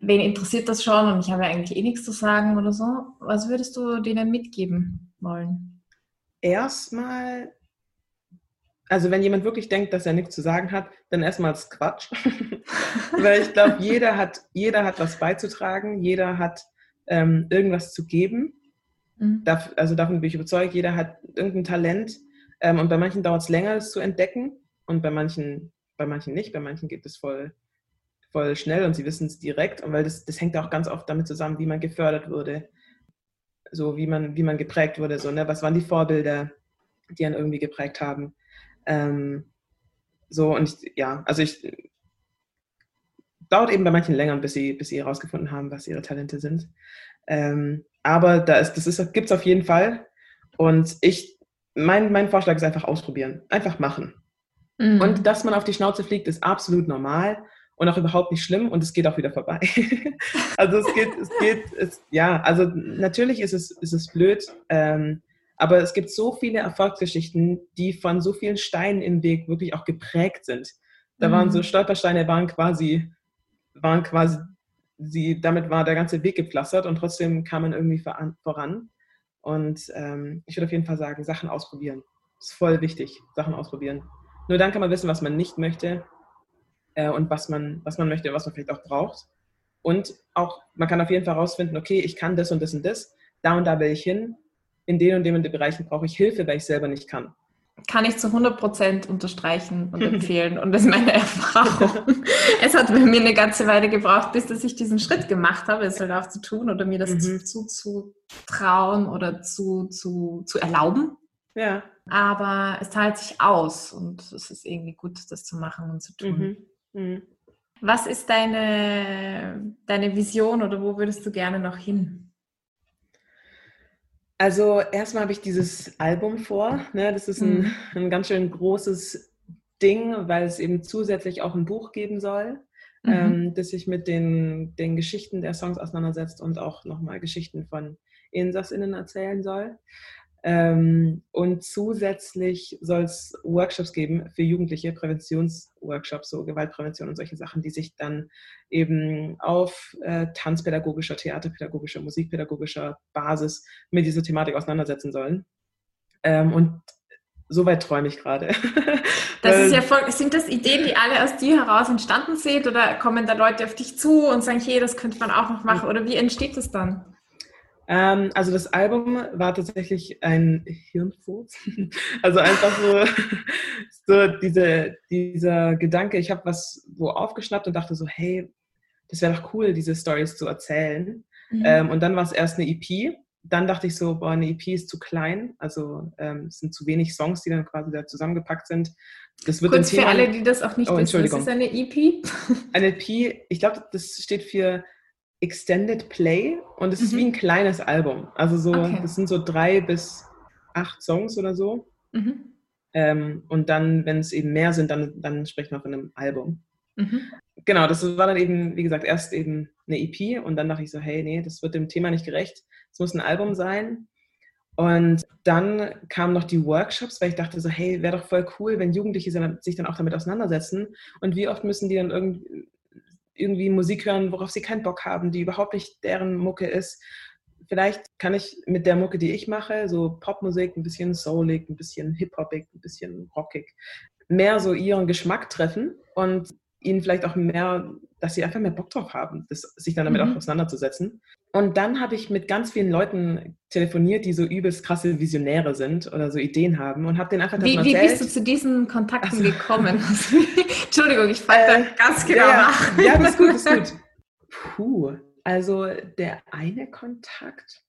A: wen interessiert das schon und ich habe ja eigentlich eh nichts zu sagen oder so. Was würdest du denen mitgeben wollen?
B: Erstmal also wenn jemand wirklich denkt, dass er nichts zu sagen hat, dann erstmal das Quatsch. [LAUGHS] Weil ich glaube, jeder hat, jeder hat was beizutragen, jeder hat ähm, irgendwas zu geben. Mhm. Darf, also davon bin ich überzeugt, jeder hat irgendein Talent. Ähm, und bei manchen dauert es länger, es zu entdecken. Und bei manchen, bei manchen nicht. Bei manchen geht es voll, voll schnell und sie wissen es direkt. Und weil das, das hängt auch ganz oft damit zusammen, wie man gefördert wurde. So wie man, wie man geprägt wurde. So, ne? Was waren die Vorbilder, die einen irgendwie geprägt haben? Ähm, so und ich, ja, also ich dauert eben bei manchen länger, bis sie, bis sie herausgefunden haben, was ihre Talente sind. Ähm, aber da ist, das ist, gibt es auf jeden Fall. Und ich, mein, mein Vorschlag ist einfach ausprobieren, einfach machen. Mhm. Und dass man auf die Schnauze fliegt, ist absolut normal und auch überhaupt nicht schlimm und es geht auch wieder vorbei. [LAUGHS] also es geht, es geht, es, ja, also natürlich ist es, ist es blöd, ähm, aber es gibt so viele Erfolgsgeschichten, die von so vielen Steinen im Weg wirklich auch geprägt sind. Da mhm. waren so Stolpersteine, waren quasi, waren quasi, sie, damit war der ganze Weg gepflastert und trotzdem kam man irgendwie voran. Und ähm, ich würde auf jeden Fall sagen, Sachen ausprobieren. Das ist voll wichtig, Sachen ausprobieren. Nur dann kann man wissen, was man nicht möchte äh, und was man, was man möchte, was man vielleicht auch braucht. Und auch, man kann auf jeden Fall herausfinden, okay, ich kann das und das und das, da und da will ich hin in den und den, und den Bereichen brauche ich Hilfe, weil ich selber nicht kann.
A: kann ich zu 100% unterstreichen und [LAUGHS] empfehlen. und das ist meine Erfahrung. [LAUGHS] es hat bei mir eine ganze Weile gebraucht, bis dass ich diesen Schritt gemacht habe, es halt auch zu tun oder mir das mhm. zuzutrauen oder zu, zu, zu erlauben.
B: Ja.
A: Aber es teilt sich aus und es ist irgendwie gut, das zu machen und zu tun. Mhm. Mhm. Was ist deine, deine Vision oder wo würdest du gerne noch hin?
B: Also erstmal habe ich dieses Album vor. Ne? Das ist ein, mhm. [LAUGHS] ein ganz schön großes Ding, weil es eben zusätzlich auch ein Buch geben soll, mhm. ähm, das sich mit den, den Geschichten der Songs auseinandersetzt und auch nochmal Geschichten von InsassInnen erzählen soll. Ähm, und zusätzlich soll es Workshops geben für Jugendliche, Präventionsworkshops, so Gewaltprävention und solche Sachen, die sich dann eben auf äh, tanzpädagogischer, theaterpädagogischer, musikpädagogischer Basis mit dieser Thematik auseinandersetzen sollen. Ähm, und soweit träume ich gerade. [LAUGHS]
A: Das ist ja voll, sind das Ideen, die alle aus dir heraus entstanden sind oder kommen da Leute auf dich zu und sagen, hey, das könnte man auch noch machen oder wie entsteht das dann?
B: Ähm, also das Album war tatsächlich ein Hirnfurz. [LAUGHS] Also einfach so, [LAUGHS] so diese, dieser Gedanke, ich habe was wo aufgeschnappt und dachte so, hey, das wäre doch cool, diese Stories zu erzählen. Mhm. Ähm, und dann war es erst eine EP. Dann dachte ich so, boah, eine EP ist zu klein. Also ähm, es sind zu wenig Songs, die dann quasi da zusammengepackt sind.
A: Das wird Kurz für alle, die das auch nicht oh, wissen, was ist eine EP?
B: Eine EP, ich glaube, das steht für Extended Play und es mhm. ist wie ein kleines Album. Also so, okay. das sind so drei bis acht Songs oder so. Mhm. Ähm, und dann, wenn es eben mehr sind, dann, dann sprechen wir von einem Album. Mhm. Genau, das war dann eben, wie gesagt, erst eben eine EP und dann dachte ich so, hey, nee, das wird dem Thema nicht gerecht. Es muss ein Album sein. Und dann kamen noch die Workshops, weil ich dachte so, hey, wäre doch voll cool, wenn Jugendliche sich dann auch damit auseinandersetzen. Und wie oft müssen die dann irgendwie irgendwie Musik hören, worauf sie keinen Bock haben, die überhaupt nicht deren Mucke ist. Vielleicht kann ich mit der Mucke, die ich mache, so Popmusik, ein bisschen soulig, ein bisschen hip-hopig, ein bisschen rockig, mehr so ihren Geschmack treffen und ihnen vielleicht auch mehr, dass sie einfach mehr Bock drauf haben, das, sich dann damit mhm. auch auseinanderzusetzen. Und dann habe ich mit ganz vielen Leuten telefoniert, die so übelst krasse Visionäre sind oder so Ideen haben und habe denen einfach
A: wie, wie bist du zu diesen Kontakten also, gekommen? [LAUGHS] [LAUGHS] Entschuldigung, ich frage äh, ganz genau
B: ja,
A: nach.
B: Ja, ist gut, ist gut. [LAUGHS] Puh, also der eine Kontakt,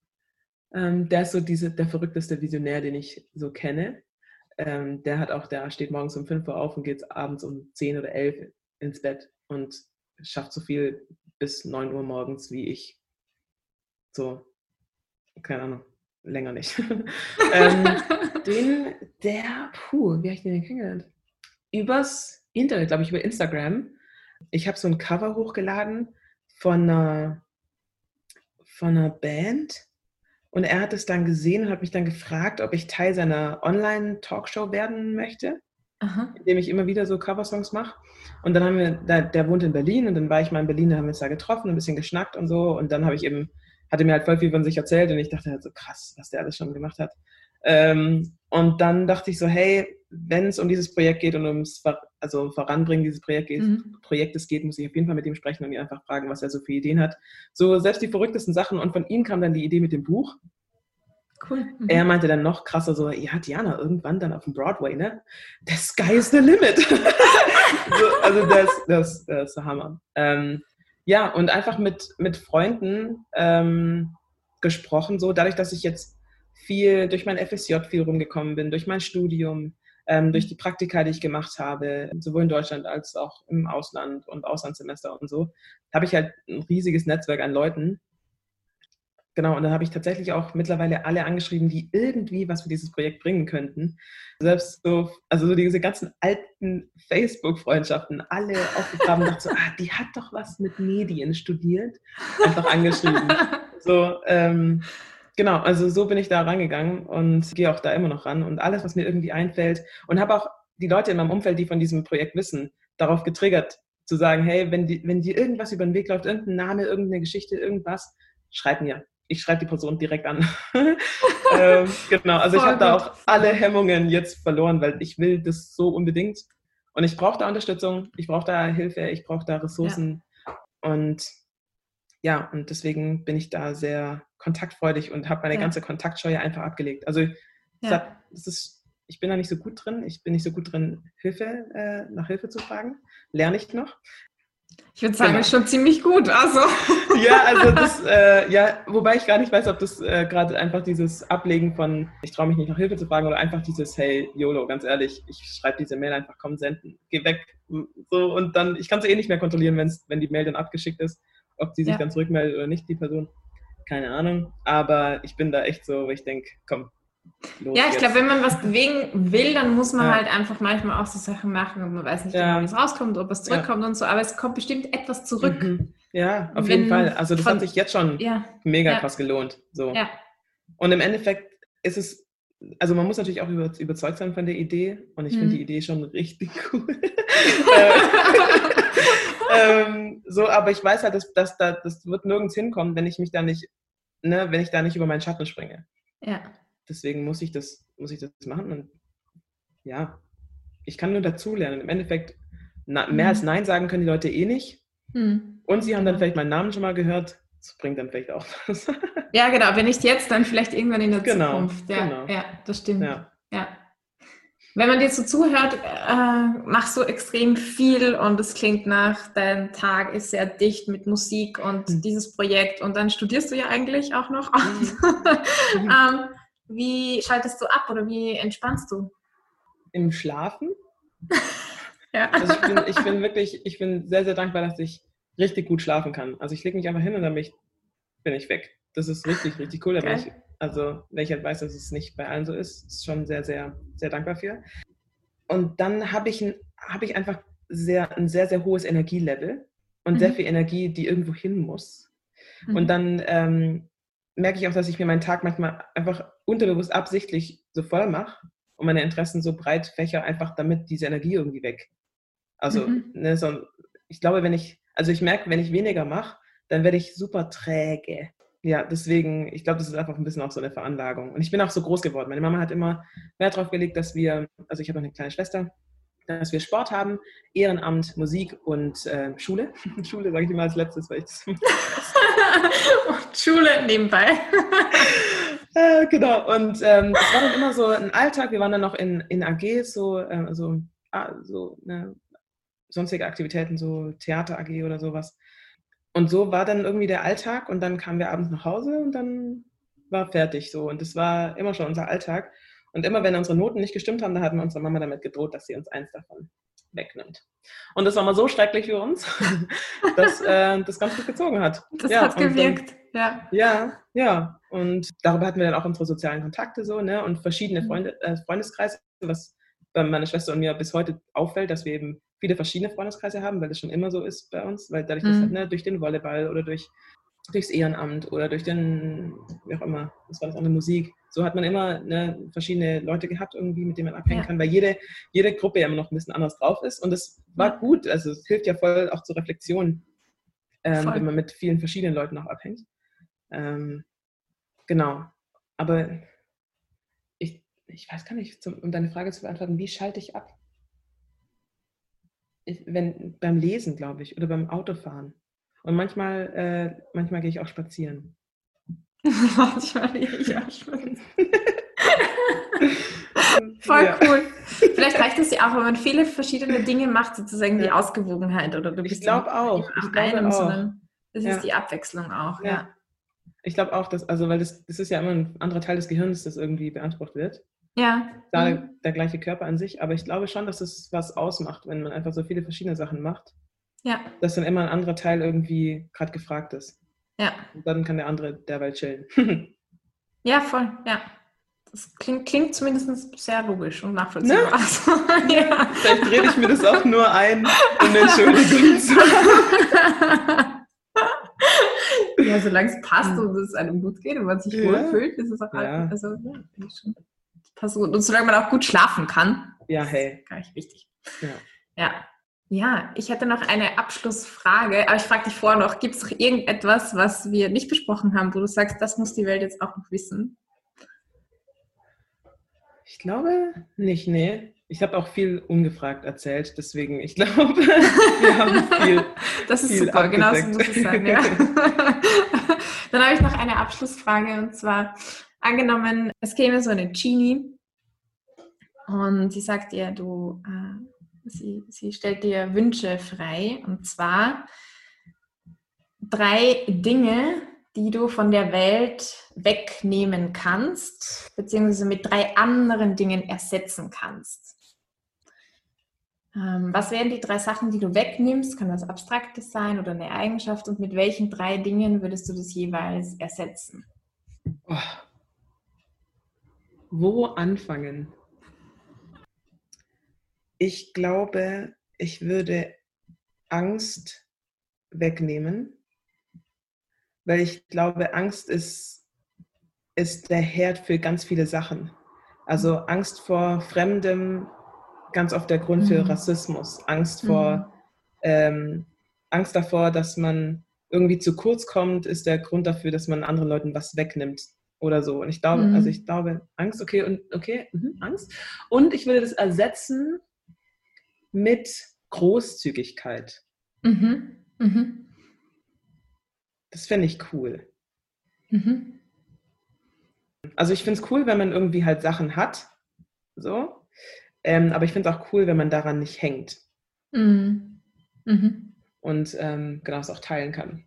B: ähm, der ist so diese, der verrückteste Visionär, den ich so kenne. Ähm, der hat auch, der steht morgens um 5 Uhr auf und geht abends um 10 oder 11 ins Bett und schafft so viel bis 9 Uhr morgens wie ich so, keine Ahnung, länger nicht. [LAUGHS] ähm, [LAUGHS] den, der, puh, wie habe ich den denn kennengelernt? Übers Internet, glaube ich, über Instagram. Ich habe so ein Cover hochgeladen von einer, von einer Band und er hat es dann gesehen und hat mich dann gefragt, ob ich Teil seiner Online-Talkshow werden möchte, Aha. indem ich immer wieder so Coversongs mache. Und dann haben wir, der, der wohnt in Berlin und dann war ich mal in Berlin, da haben wir uns da getroffen, ein bisschen geschnackt und so. Und dann habe ich eben hatte mir halt voll viel von sich erzählt und ich dachte halt so krass, was der alles schon gemacht hat. Ähm, und dann dachte ich so, hey, wenn es um dieses Projekt geht und ums Ver also Voranbringen dieses Projekt geht, mhm. Projektes geht, muss ich auf jeden Fall mit ihm sprechen und ihn einfach fragen, was er so für Ideen hat. So selbst die verrücktesten Sachen. Und von ihm kam dann die Idee mit dem Buch. Cool. Mhm. Er meinte dann noch krasser so, ja, Diana, irgendwann dann auf dem Broadway, ne? The sky is the limit. [LAUGHS] so, also das, das, das ist der Hammer. Ähm, ja, und einfach mit, mit Freunden ähm, gesprochen, so dadurch, dass ich jetzt viel durch mein FSJ viel rumgekommen bin, durch mein Studium, ähm, durch die Praktika, die ich gemacht habe, sowohl in Deutschland als auch im Ausland und Auslandssemester und so, habe ich halt ein riesiges Netzwerk an Leuten, Genau, und dann habe ich tatsächlich auch mittlerweile alle angeschrieben, die irgendwie was für dieses Projekt bringen könnten. Selbst so, also so diese ganzen alten Facebook-Freundschaften, alle aufgegraben dachte so, [LAUGHS] ah, die hat doch was mit Medien studiert. Einfach angeschrieben. so, ähm, genau, also so bin ich da rangegangen und gehe auch da immer noch ran. Und alles, was mir irgendwie einfällt und habe auch die Leute in meinem Umfeld, die von diesem Projekt wissen, darauf getriggert, zu sagen, hey, wenn, die, wenn dir irgendwas über den Weg läuft, irgendein Name, irgendeine Geschichte, irgendwas, schreib mir ich schreibe die Person direkt an. [LAUGHS] ähm, genau, also ich habe da auch alle Hemmungen jetzt verloren, weil ich will das so unbedingt. Und ich brauche da Unterstützung, ich brauche da Hilfe, ich brauche da Ressourcen. Ja. Und ja, und deswegen bin ich da sehr kontaktfreudig und habe meine ja. ganze Kontaktscheue einfach abgelegt. Also ja. das ist, ich bin da nicht so gut drin. Ich bin nicht so gut drin, Hilfe, äh, nach Hilfe zu fragen. Lerne ich noch.
A: Ich würde sagen, genau. ist schon ziemlich gut. Also.
B: Ja, also [LAUGHS] das, äh, ja, wobei ich gar nicht weiß, ob das äh, gerade einfach dieses Ablegen von, ich traue mich nicht nach Hilfe zu fragen oder einfach dieses, hey, YOLO, ganz ehrlich, ich schreibe diese Mail einfach, komm, senden, geh weg. So, und dann, ich kann es eh nicht mehr kontrollieren, wenn's, wenn die Mail dann abgeschickt ist, ob die sich ja. dann zurückmeldet oder nicht, die Person. Keine Ahnung. Aber ich bin da echt so, wo ich denke, komm,
A: Los ja, ich glaube, wenn man was bewegen will, dann muss man ja. halt einfach manchmal auch so Sachen machen und man weiß nicht ja. genau, wie es rauskommt, ob es zurückkommt ja. und so, aber es kommt bestimmt etwas zurück. Mhm.
B: Ja, auf wenn jeden Fall. Also das von, hat sich jetzt schon mega krass gelohnt. So. Und im Endeffekt ist es, also man muss natürlich auch über, überzeugt sein von der Idee und ich mhm. finde die Idee schon richtig [LAUGHS] cool. [LAUGHS] ähm, so, aber ich weiß halt, dass, dass da, das wird nirgends hinkommen, wenn ich mich da nicht, ne, wenn ich da nicht über meinen Schatten springe.
A: Ja
B: deswegen muss ich das, muss ich das machen. Und ja, ich kann nur dazulernen. Im Endeffekt, na, mehr mhm. als Nein sagen können die Leute eh nicht. Mhm. Und sie haben dann vielleicht meinen Namen schon mal gehört. Das bringt dann vielleicht auch was.
A: ja, genau. Wenn nicht jetzt, dann vielleicht irgendwann in der genau, Zukunft. Ja, genau. ja das stimmt. Ja. ja. Wenn man dir so zuhört, äh, machst du extrem viel und es klingt nach, dein Tag ist sehr dicht mit Musik und mhm. dieses Projekt und dann studierst du ja eigentlich auch noch. Mhm. [LAUGHS] ähm, wie schaltest du ab oder wie entspannst du?
B: Im Schlafen. [LAUGHS] ja. Also ich bin, ich bin wirklich, ich bin sehr, sehr dankbar, dass ich richtig gut schlafen kann. Also ich lege mich einfach hin und dann bin ich, bin ich weg. Das ist richtig, richtig cool. Ich, also, wenn ich halt weiß, dass es nicht bei allen so ist, ist schon sehr, sehr, sehr dankbar für. Und dann habe ich, ein, hab ich einfach sehr, ein sehr, sehr hohes Energielevel und mhm. sehr viel Energie, die irgendwo hin muss. Mhm. Und dann ähm, merke ich auch, dass ich mir meinen Tag manchmal einfach unterbewusst absichtlich so voll mache und meine Interessen so breit fächer, einfach damit diese Energie irgendwie weg. Also, mhm. ne, so, ich glaube, wenn ich, also ich merke, wenn ich weniger mache, dann werde ich super träge. Ja, deswegen, ich glaube, das ist einfach ein bisschen auch so eine Veranlagung. Und ich bin auch so groß geworden. Meine Mama hat immer Wert darauf gelegt, dass wir, also ich habe noch eine kleine Schwester, dass wir Sport haben, Ehrenamt, Musik und äh, Schule. [LAUGHS] Schule sage ich immer als letztes, weil ich das.
A: und [LAUGHS] Schule nebenbei. [LAUGHS]
B: äh, genau. Und ähm, es war dann immer so ein Alltag. Wir waren dann noch in, in AG, so, äh, also, ah, so ne, sonstige Aktivitäten, so Theater AG oder sowas. Und so war dann irgendwie der Alltag und dann kamen wir abends nach Hause und dann war fertig so. Und das war immer schon unser Alltag. Und immer wenn unsere Noten nicht gestimmt haben, da hatten wir unserer Mama damit gedroht, dass sie uns eins davon wegnimmt. Und das war mal so schrecklich für uns, [LAUGHS] dass äh, das ganz gut gezogen hat.
A: Das ja, hat gewirkt, dann, ja.
B: Ja, ja. Und darüber hatten wir dann auch unsere sozialen Kontakte so, ne? Und verschiedene mhm. Freunde, äh, Freundeskreise, was bei meiner Schwester und mir bis heute auffällt, dass wir eben viele verschiedene Freundeskreise haben, weil das schon immer so ist bei uns, weil dadurch, mhm. ne, durch den Volleyball oder durch durchs Ehrenamt oder durch den, wie auch immer, das war das eine Musik. So hat man immer ne, verschiedene Leute gehabt, irgendwie, mit denen man abhängen ja. kann, weil jede, jede Gruppe ja immer noch ein bisschen anders drauf ist. Und das war gut. Also es hilft ja voll auch zur Reflexion, ähm, wenn man mit vielen verschiedenen Leuten auch abhängt. Ähm, genau. Aber ich, ich weiß gar nicht, zum, um deine Frage zu beantworten, wie schalte ich ab? Ich, wenn, beim Lesen, glaube ich, oder beim Autofahren. Und manchmal, äh, manchmal gehe ich auch spazieren. [LAUGHS]
A: manchmal gehe ich auch spazieren. [LAUGHS] Voll ja. cool. Vielleicht reicht es ja auch, wenn man viele verschiedene Dinge macht, sozusagen die Ausgewogenheit. Oder du
B: bist ich glaube auch. Ich glaube einem, auch. sondern
A: es ja. ist die Abwechslung auch. Ja. ja.
B: Ich glaube auch, dass, also weil das, das ist ja immer ein anderer Teil des Gehirns, das irgendwie beansprucht wird.
A: Ja.
B: Da mhm. der gleiche Körper an sich, aber ich glaube schon, dass es was ausmacht, wenn man einfach so viele verschiedene Sachen macht.
A: Ja.
B: Dass dann immer ein anderer Teil irgendwie gerade gefragt ist.
A: Ja.
B: Und dann kann der andere derweil chillen. [LAUGHS]
A: ja, voll, ja. Das klingt, klingt zumindest sehr logisch und nachvollziehbar. Ne? [LAUGHS] Also, ja.
B: Vielleicht rede ich mir das auch nur ein, um eine Entschuldigung [LAUGHS] zu haben.
A: Ja, solange es passt hm. und es einem gut geht und man sich ja. wohlfühlt, ist es auch ja. also, ja, schon. Gut. Und solange man auch gut schlafen kann.
B: Ja, hey.
A: Gar nicht wichtig. Ja. ja. Ja, ich hätte noch eine Abschlussfrage, aber ich frage dich vorher noch, gibt es noch irgendetwas, was wir nicht besprochen haben, wo du sagst, das muss die Welt jetzt auch noch wissen?
B: Ich glaube nicht, nee. Ich habe auch viel ungefragt erzählt, deswegen, ich [LAUGHS] glaube, wir haben viel. [LAUGHS]
A: Das ist viel super, genau so muss es sein, ja. [LAUGHS] Dann habe ich noch eine Abschlussfrage und zwar, angenommen, es käme so eine Genie Und sie sagt dir, du, äh, sie, sie stellt dir Wünsche frei. Und zwar drei Dinge, die du von der Welt wegnehmen kannst, beziehungsweise mit drei anderen Dingen ersetzen kannst. Ähm, was wären die drei Sachen, die du wegnimmst? Kann das Abstraktes sein oder eine Eigenschaft? Und mit welchen drei Dingen würdest du das jeweils ersetzen? Oh.
B: Wo anfangen? Ich glaube, ich würde Angst wegnehmen, weil ich glaube, Angst ist, ist der Herd für ganz viele Sachen. Also Angst vor Fremdem, ganz oft der Grund für mhm. Rassismus. Angst vor, mhm. ähm, Angst davor, dass man irgendwie zu kurz kommt, ist der Grund dafür, dass man anderen Leuten was wegnimmt oder so. Und ich glaube, mhm. also ich glaube, Angst, okay, und okay, mh, Angst. Und ich würde das ersetzen mit Großzügigkeit. Mhm. Mhm. Das fände ich cool. Mhm. Also ich finde es cool, wenn man irgendwie halt Sachen hat. So. Ähm, aber ich finde es auch cool, wenn man daran nicht hängt. Mhm. Mhm. Und ähm, genau es auch teilen kann.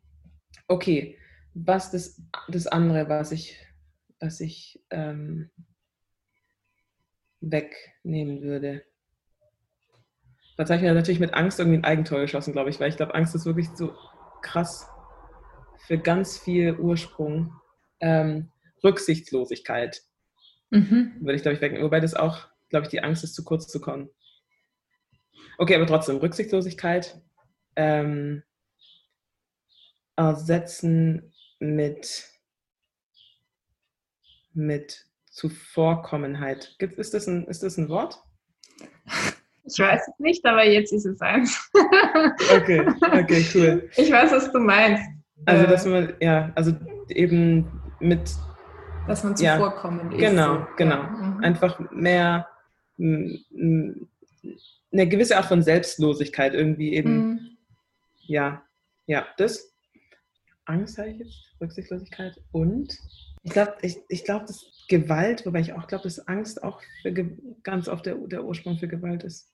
B: Okay, was das, das andere, was ich, was ich ähm, wegnehmen würde. Da habe ich mir natürlich mit Angst irgendwie ein Eigentor geschossen, glaube ich, weil ich glaube, Angst ist wirklich so krass für ganz viel Ursprung. Ähm, Rücksichtslosigkeit mhm. würde ich, glaube ich, wegnehmen. Wobei das auch glaube ich, die Angst ist, zu kurz zu kommen. Okay, aber trotzdem, Rücksichtslosigkeit ähm, ersetzen mit, mit Zuvorkommenheit. Gibt, ist, das ein, ist das ein Wort?
A: Ich weiß es nicht, aber jetzt ist es eins.
B: okay, okay, cool.
A: Ich weiß, was du meinst.
B: Also, äh. dass man, ja, also eben mit.
A: Dass man zuvorkommend
B: ja, ist. Genau, genau. Ja. Mhm. Einfach mehr eine gewisse Art von Selbstlosigkeit irgendwie eben. Mhm. Ja, ja, das. Angst habe ich jetzt, Rücksichtslosigkeit und ich glaube, ich, ich glaube, dass Gewalt, wobei ich auch glaube, dass Angst auch ganz oft der, der Ursprung für Gewalt ist.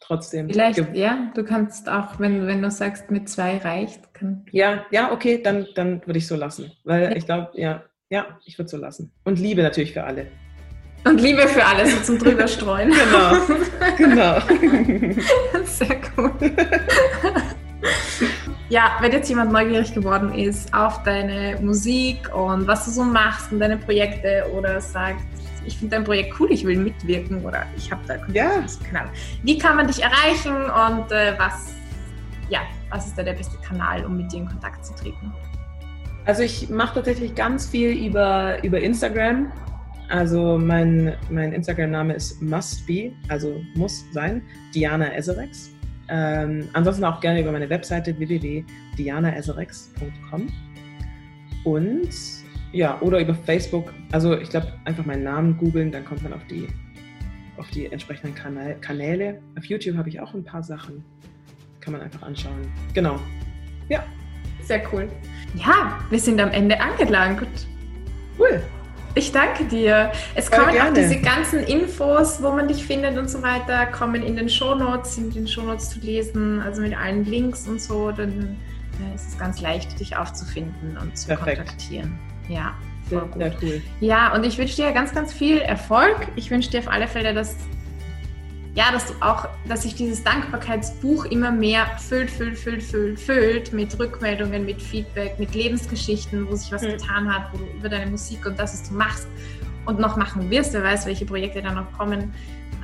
B: Trotzdem.
A: Vielleicht, ja, du kannst auch, wenn, wenn du sagst, mit zwei reicht. Kann
B: ja, ja, okay, dann, dann würde ich so lassen. Weil ja. ich glaube, ja, ja, ich würde so lassen. Und Liebe natürlich für alle.
A: Und Liebe für alles so zum drüberstreuen.
B: genau, [LAUGHS] genau.
A: Sehr cool. [LAUGHS] Ja, wenn jetzt jemand neugierig geworden ist auf deine Musik und was du so machst und deine Projekte oder sagt, ich finde dein Projekt cool, ich will mitwirken oder ich habe da
B: ja.
A: Kanal. Wie kann man dich erreichen und äh, was, ja, was ist da der beste Kanal, um mit dir in Kontakt zu treten?
B: Also ich mache tatsächlich ganz viel über, über Instagram. Also mein, mein Instagram-Name ist mustbe, also muss sein, Diana Eserex. Ähm, ansonsten auch gerne über meine Webseite www.dianaeserex.com und ja, oder über Facebook. Also ich glaube, einfach meinen Namen googeln, dann kommt man auf die, auf die entsprechenden Kanal Kanäle. Auf YouTube habe ich auch ein paar Sachen. Kann man einfach anschauen. Genau. Ja.
A: Sehr cool. Ja, wir sind am Ende angelangt.
B: Cool.
A: Ich danke dir. Es Voll kommen gerne. auch diese ganzen Infos, wo man dich findet und so weiter, kommen in den Shownotes, sind in den Shownotes zu lesen, also mit allen Links und so. Dann äh, ist es ganz leicht, dich aufzufinden und zu Perfekt. kontaktieren. Ja,
B: voll gut. Sehr cool.
A: Ja, und ich wünsche dir ganz, ganz viel Erfolg. Ich wünsche dir auf alle Fälle, dass ja, dass du auch, dass sich dieses Dankbarkeitsbuch immer mehr füllt, füllt, füllt, füllt, füllt mit Rückmeldungen, mit Feedback, mit Lebensgeschichten, wo sich was mhm. getan hat, wo du über deine Musik und das, was du machst und noch machen wirst, wer weiß, welche Projekte da noch kommen,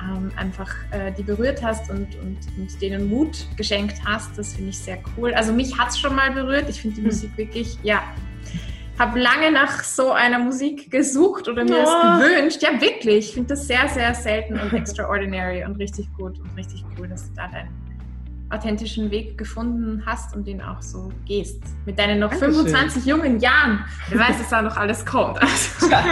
A: ähm, einfach äh, die berührt hast und, und, und, denen Mut geschenkt hast. Das finde ich sehr cool. Also mich hat es schon mal berührt. Ich finde die mhm. Musik wirklich, ja, habe lange nach so einer Musik gesucht oder mir es gewünscht. Ja, wirklich. Ich finde das sehr, sehr selten und extraordinary und richtig gut und richtig cool, dass du da deinen authentischen Weg gefunden hast und den auch so gehst. Mit deinen noch Dankeschön. 25 jungen Jahren. Wer weiß, dass da noch alles kommt. [LAUGHS] Also,
B: ja.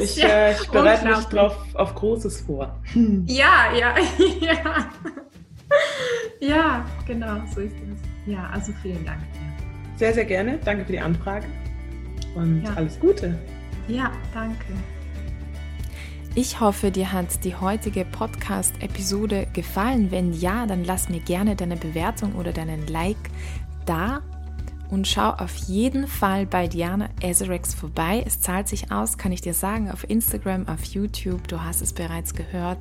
B: Ich, äh, ich bereite mich drauf auf Großes vor.
A: Hm. Ja, ja, [LAUGHS] ja. Ja, genau, so ist es. Ja, also vielen Dank.
B: Sehr, sehr gerne. Danke für die Anfrage und ja. alles Gute.
A: Ja, danke.
C: Ich hoffe, dir hat die heutige Podcast-Episode gefallen. Wenn ja, dann lass mir gerne deine Bewertung oder deinen Like da und schau auf jeden Fall bei Diana Ezerex vorbei. Es zahlt sich aus, kann ich dir sagen, auf Instagram, auf YouTube. Du hast es bereits gehört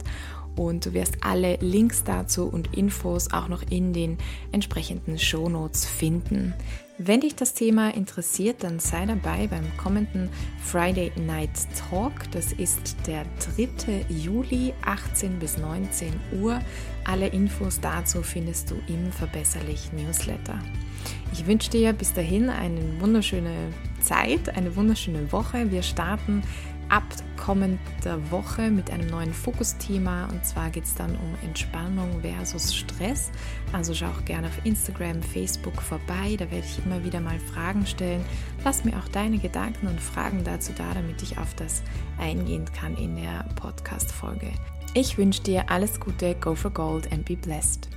C: und du wirst alle Links dazu und Infos auch noch in den entsprechenden Shownotes finden. Wenn dich das Thema interessiert, dann sei dabei beim kommenden Friday Night Talk. Das ist der 3. Juli, 18 bis 19 Uhr. Alle Infos dazu findest du im Verbesserlich Newsletter. Ich wünsche dir bis dahin eine wunderschöne Zeit, eine wunderschöne Woche. Wir starten ab kommender Woche mit einem neuen Fokusthema und zwar geht es dann um Entspannung versus Stress. Also schau auch gerne auf Instagram, Facebook vorbei, da werde ich immer wieder mal Fragen stellen. Lass mir auch deine Gedanken und Fragen dazu da, damit ich auf das eingehen kann in der Podcast-Folge. Ich wünsche dir alles Gute, go for gold and be blessed.